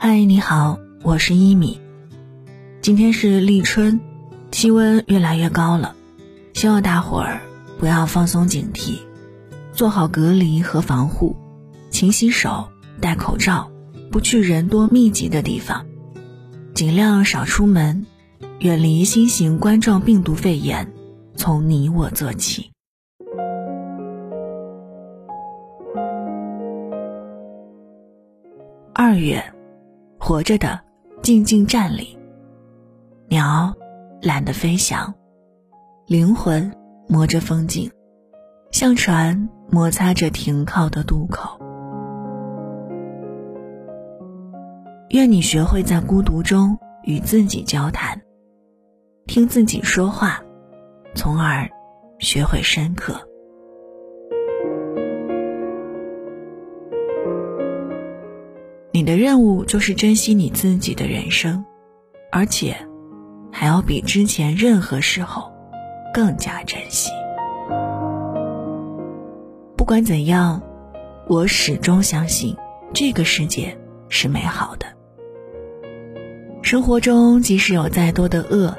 嗨，你好，我是一米。今天是立春，气温越来越高了，希望大伙儿不要放松警惕，做好隔离和防护，勤洗手，戴口罩，不去人多密集的地方，尽量少出门，远离新型冠状病毒肺炎，从你我做起。二月，活着的静静站立。鸟懒得飞翔，灵魂摸着风景，像船摩擦着停靠的渡口。愿你学会在孤独中与自己交谈，听自己说话，从而学会深刻。你的任务就是珍惜你自己的人生，而且还要比之前任何时候更加珍惜。不管怎样，我始终相信这个世界是美好的。生活中即使有再多的恶，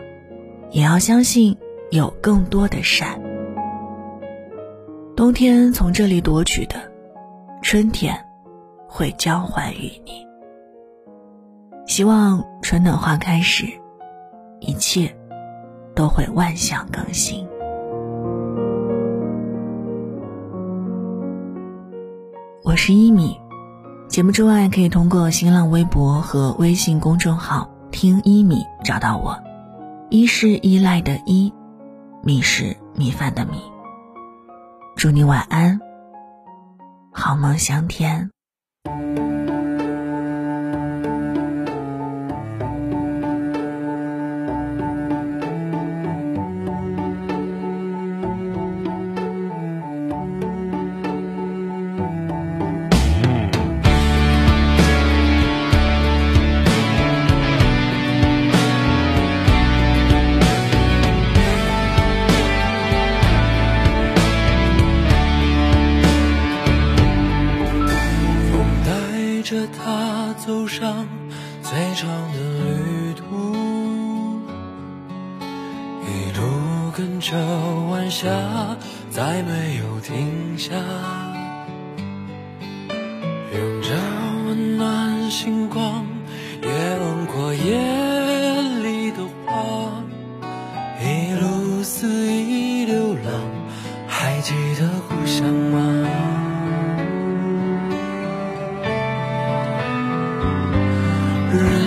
也要相信有更多的善。冬天从这里夺取的，春天。会交还于你。希望春暖花开时，一切都会万象更新。我是一米，节目之外可以通过新浪微博和微信公众号“听一米”找到我。一是依赖的依，米是米饭的米。祝你晚安，好梦香甜。着走上最长的旅途，一路跟着晚霞，再没有停下，拥着温暖星光，也吻过夜。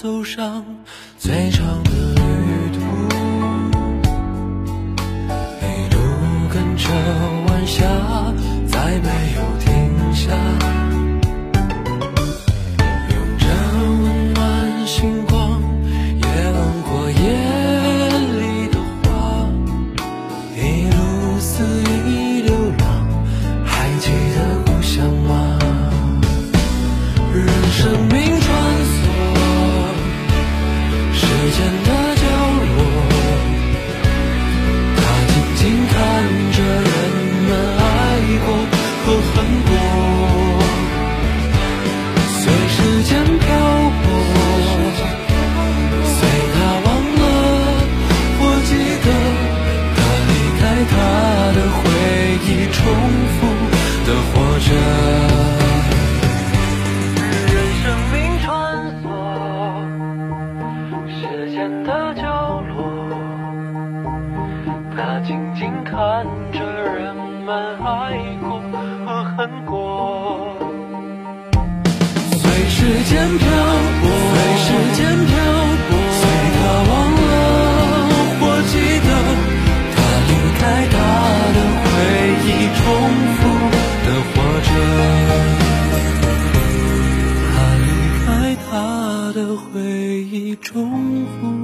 走上最长爱过和恨过。随时间漂泊，随时间漂泊，随他忘了或记得，他离开他的回忆，重复的活着。他离开他的回忆，重复。